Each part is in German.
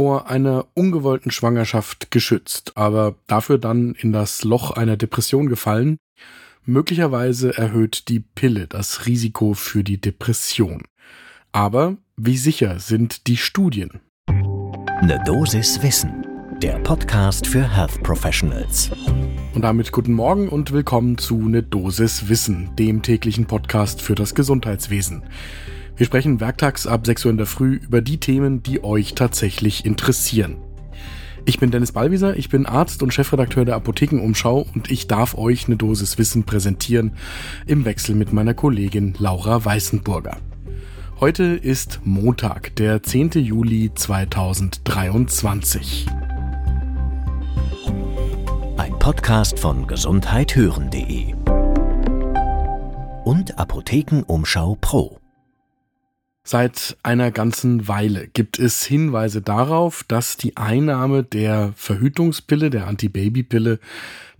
vor einer ungewollten Schwangerschaft geschützt, aber dafür dann in das Loch einer Depression gefallen. Möglicherweise erhöht die Pille das Risiko für die Depression. Aber wie sicher sind die Studien? Ne Dosis Wissen, der Podcast für Health Professionals. Und damit guten Morgen und willkommen zu Ne Dosis Wissen, dem täglichen Podcast für das Gesundheitswesen. Wir sprechen werktags ab 6 Uhr in der Früh über die Themen, die euch tatsächlich interessieren. Ich bin Dennis Ballwieser, ich bin Arzt und Chefredakteur der Apothekenumschau und ich darf euch eine Dosis Wissen präsentieren im Wechsel mit meiner Kollegin Laura Weißenburger. Heute ist Montag, der 10. Juli 2023. Ein Podcast von gesundheithören.de und Apothekenumschau Pro. Seit einer ganzen Weile gibt es Hinweise darauf, dass die Einnahme der Verhütungspille, der Antibabypille,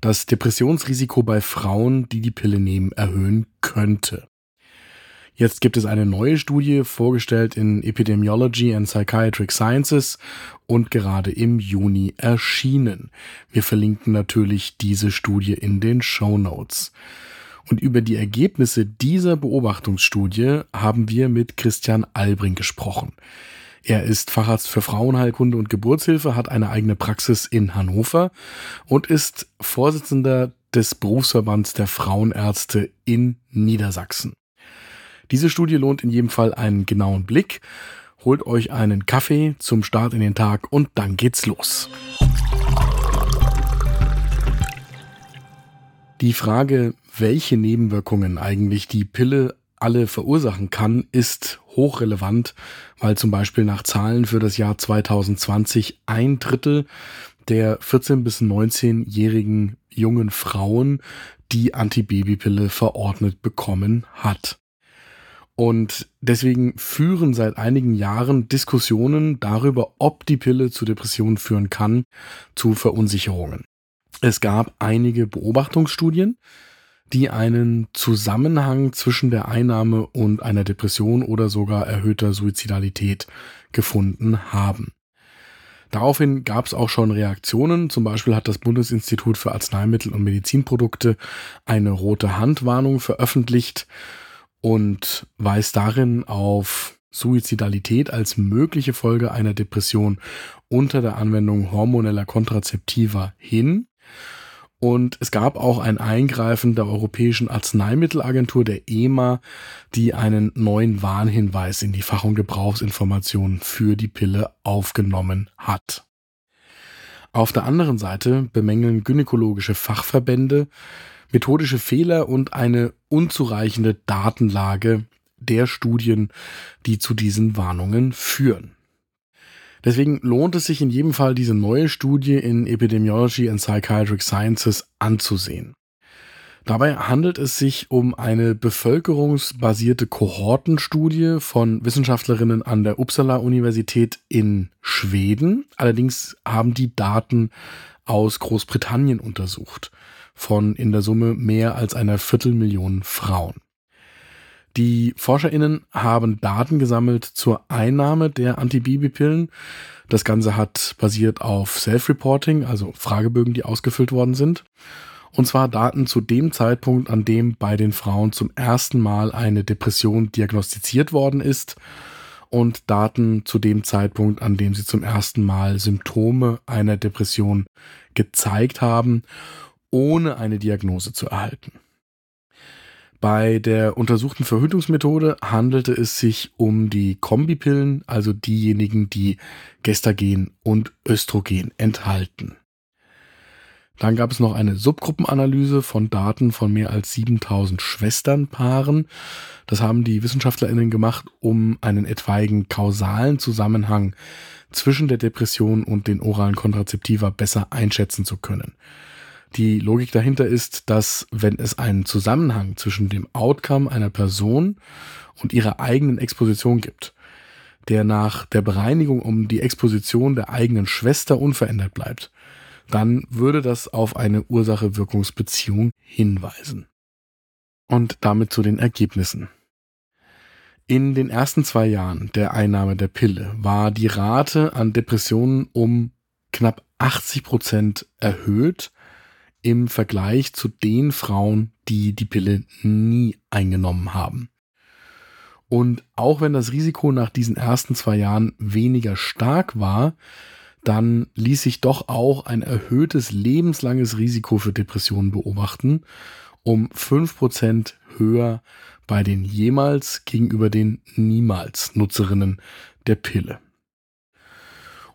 das Depressionsrisiko bei Frauen, die die Pille nehmen, erhöhen könnte. Jetzt gibt es eine neue Studie, vorgestellt in Epidemiology and Psychiatric Sciences und gerade im Juni erschienen. Wir verlinken natürlich diese Studie in den Show Notes. Und über die Ergebnisse dieser Beobachtungsstudie haben wir mit Christian Albring gesprochen. Er ist Facharzt für Frauenheilkunde und Geburtshilfe, hat eine eigene Praxis in Hannover und ist Vorsitzender des Berufsverbands der Frauenärzte in Niedersachsen. Diese Studie lohnt in jedem Fall einen genauen Blick. Holt euch einen Kaffee zum Start in den Tag und dann geht's los. Die Frage, welche Nebenwirkungen eigentlich die Pille alle verursachen kann, ist hochrelevant, weil zum Beispiel nach Zahlen für das Jahr 2020 ein Drittel der 14- bis 19-jährigen jungen Frauen die Antibabypille verordnet bekommen hat. Und deswegen führen seit einigen Jahren Diskussionen darüber, ob die Pille zu Depressionen führen kann, zu Verunsicherungen. Es gab einige Beobachtungsstudien, die einen Zusammenhang zwischen der Einnahme und einer Depression oder sogar erhöhter Suizidalität gefunden haben. Daraufhin gab es auch schon Reaktionen. Zum Beispiel hat das Bundesinstitut für Arzneimittel und Medizinprodukte eine rote Handwarnung veröffentlicht und weist darin auf Suizidalität als mögliche Folge einer Depression unter der Anwendung hormoneller Kontrazeptiva hin. Und es gab auch ein Eingreifen der Europäischen Arzneimittelagentur, der EMA, die einen neuen Warnhinweis in die Fach- und Gebrauchsinformationen für die Pille aufgenommen hat. Auf der anderen Seite bemängeln gynäkologische Fachverbände methodische Fehler und eine unzureichende Datenlage der Studien, die zu diesen Warnungen führen. Deswegen lohnt es sich in jedem Fall, diese neue Studie in Epidemiology and Psychiatric Sciences anzusehen. Dabei handelt es sich um eine bevölkerungsbasierte Kohortenstudie von Wissenschaftlerinnen an der Uppsala Universität in Schweden. Allerdings haben die Daten aus Großbritannien untersucht, von in der Summe mehr als einer Viertelmillion Frauen. Die ForscherInnen haben Daten gesammelt zur Einnahme der Antibabypillen. Das Ganze hat basiert auf Self-Reporting, also Fragebögen, die ausgefüllt worden sind. Und zwar Daten zu dem Zeitpunkt, an dem bei den Frauen zum ersten Mal eine Depression diagnostiziert worden ist und Daten zu dem Zeitpunkt, an dem sie zum ersten Mal Symptome einer Depression gezeigt haben, ohne eine Diagnose zu erhalten. Bei der untersuchten Verhütungsmethode handelte es sich um die Kombipillen, also diejenigen, die Gestagen und Östrogen enthalten. Dann gab es noch eine Subgruppenanalyse von Daten von mehr als 7000 Schwesternpaaren. Das haben die Wissenschaftlerinnen gemacht, um einen etwaigen kausalen Zusammenhang zwischen der Depression und den oralen Kontrazeptiva besser einschätzen zu können. Die Logik dahinter ist, dass wenn es einen Zusammenhang zwischen dem Outcome einer Person und ihrer eigenen Exposition gibt, der nach der Bereinigung um die Exposition der eigenen Schwester unverändert bleibt, dann würde das auf eine Ursache-Wirkungsbeziehung hinweisen. Und damit zu den Ergebnissen. In den ersten zwei Jahren der Einnahme der Pille war die Rate an Depressionen um knapp 80 Prozent erhöht im Vergleich zu den Frauen, die die Pille nie eingenommen haben. Und auch wenn das Risiko nach diesen ersten zwei Jahren weniger stark war, dann ließ sich doch auch ein erhöhtes lebenslanges Risiko für Depressionen beobachten, um fünf Prozent höher bei den jemals gegenüber den niemals Nutzerinnen der Pille.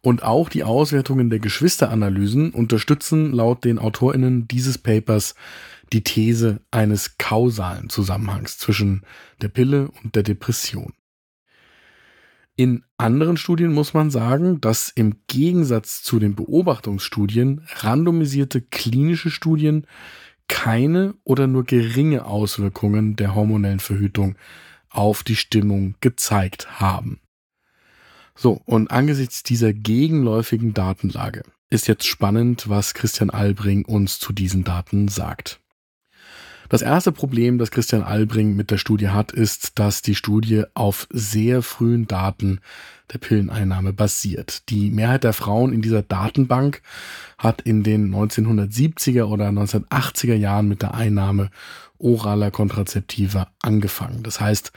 Und auch die Auswertungen der Geschwisteranalysen unterstützen laut den Autorinnen dieses Papers die These eines kausalen Zusammenhangs zwischen der Pille und der Depression. In anderen Studien muss man sagen, dass im Gegensatz zu den Beobachtungsstudien randomisierte klinische Studien keine oder nur geringe Auswirkungen der hormonellen Verhütung auf die Stimmung gezeigt haben. So, und angesichts dieser gegenläufigen Datenlage ist jetzt spannend, was Christian Albring uns zu diesen Daten sagt. Das erste Problem, das Christian Albring mit der Studie hat, ist, dass die Studie auf sehr frühen Daten der Pilleneinnahme basiert. Die Mehrheit der Frauen in dieser Datenbank hat in den 1970er oder 1980er Jahren mit der Einnahme oraler Kontrazeptiva angefangen. Das heißt,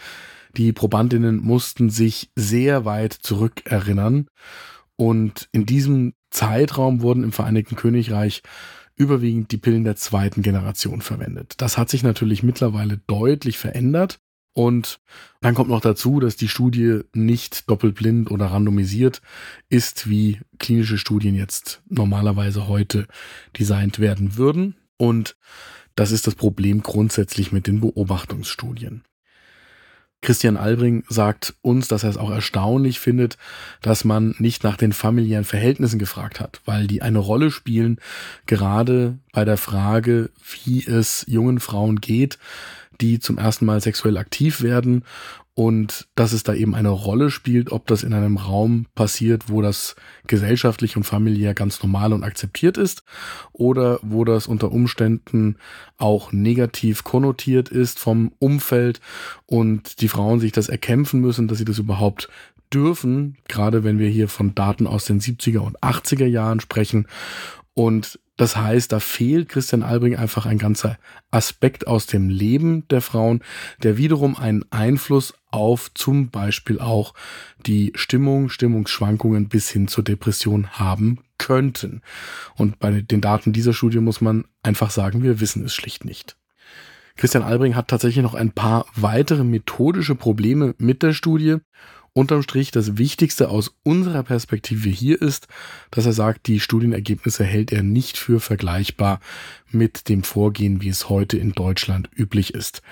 die Probandinnen mussten sich sehr weit zurückerinnern und in diesem Zeitraum wurden im Vereinigten Königreich überwiegend die Pillen der zweiten Generation verwendet. Das hat sich natürlich mittlerweile deutlich verändert. Und dann kommt noch dazu, dass die Studie nicht doppelblind oder randomisiert ist, wie klinische Studien jetzt normalerweise heute designt werden würden. Und das ist das Problem grundsätzlich mit den Beobachtungsstudien. Christian Albring sagt uns, dass er es auch erstaunlich findet, dass man nicht nach den familiären Verhältnissen gefragt hat, weil die eine Rolle spielen, gerade bei der Frage, wie es jungen Frauen geht, die zum ersten Mal sexuell aktiv werden und dass es da eben eine Rolle spielt, ob das in einem Raum passiert, wo das gesellschaftlich und familiär ganz normal und akzeptiert ist oder wo das unter Umständen auch negativ konnotiert ist vom Umfeld und die Frauen sich das erkämpfen müssen, dass sie das überhaupt dürfen, gerade wenn wir hier von Daten aus den 70er und 80er Jahren sprechen. Und das heißt, da fehlt Christian Albring einfach ein ganzer Aspekt aus dem Leben der Frauen, der wiederum einen Einfluss auf zum Beispiel auch die Stimmung, Stimmungsschwankungen bis hin zur Depression haben könnten. Und bei den Daten dieser Studie muss man einfach sagen, wir wissen es schlicht nicht. Christian Albring hat tatsächlich noch ein paar weitere methodische Probleme mit der Studie Unterm Strich das Wichtigste aus unserer Perspektive hier ist, dass er sagt, die Studienergebnisse hält er nicht für vergleichbar mit dem Vorgehen, wie es heute in Deutschland üblich ist.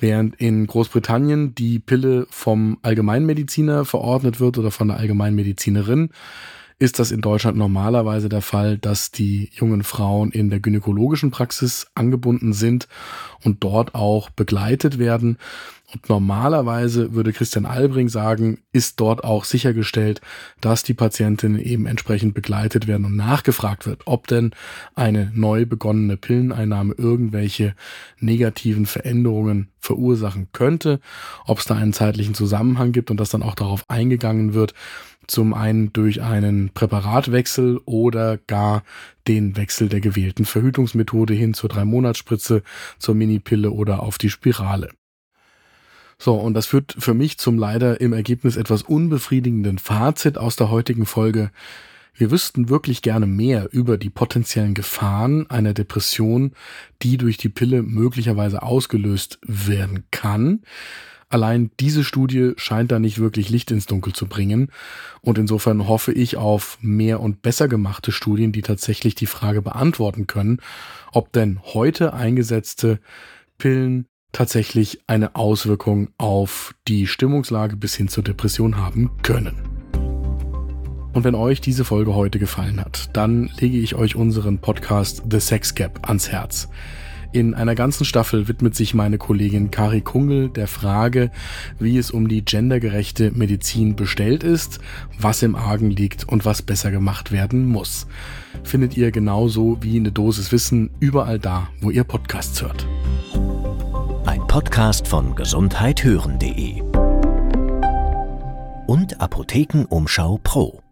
Während in Großbritannien die Pille vom Allgemeinmediziner verordnet wird oder von der Allgemeinmedizinerin, ist das in Deutschland normalerweise der Fall, dass die jungen Frauen in der gynäkologischen Praxis angebunden sind und dort auch begleitet werden. Und normalerweise würde Christian Albring sagen, ist dort auch sichergestellt, dass die Patientinnen eben entsprechend begleitet werden und nachgefragt wird, ob denn eine neu begonnene Pilleneinnahme irgendwelche negativen Veränderungen verursachen könnte, ob es da einen zeitlichen Zusammenhang gibt und dass dann auch darauf eingegangen wird, zum einen durch einen Präparatwechsel oder gar den Wechsel der gewählten Verhütungsmethode hin zur Drei-Monats-Spritze, zur Minipille oder auf die Spirale. So, und das führt für mich zum leider im Ergebnis etwas unbefriedigenden Fazit aus der heutigen Folge. Wir wüssten wirklich gerne mehr über die potenziellen Gefahren einer Depression, die durch die Pille möglicherweise ausgelöst werden kann. Allein diese Studie scheint da nicht wirklich Licht ins Dunkel zu bringen. Und insofern hoffe ich auf mehr und besser gemachte Studien, die tatsächlich die Frage beantworten können, ob denn heute eingesetzte Pillen tatsächlich eine Auswirkung auf die Stimmungslage bis hin zur Depression haben können. Und wenn euch diese Folge heute gefallen hat, dann lege ich euch unseren Podcast The Sex Gap ans Herz. In einer ganzen Staffel widmet sich meine Kollegin Kari Kungel der Frage, wie es um die gendergerechte Medizin bestellt ist, was im Argen liegt und was besser gemacht werden muss. Findet ihr genauso wie eine Dosis Wissen überall da, wo ihr Podcasts hört. Ein Podcast von gesundheithören.de und Apothekenumschau Pro.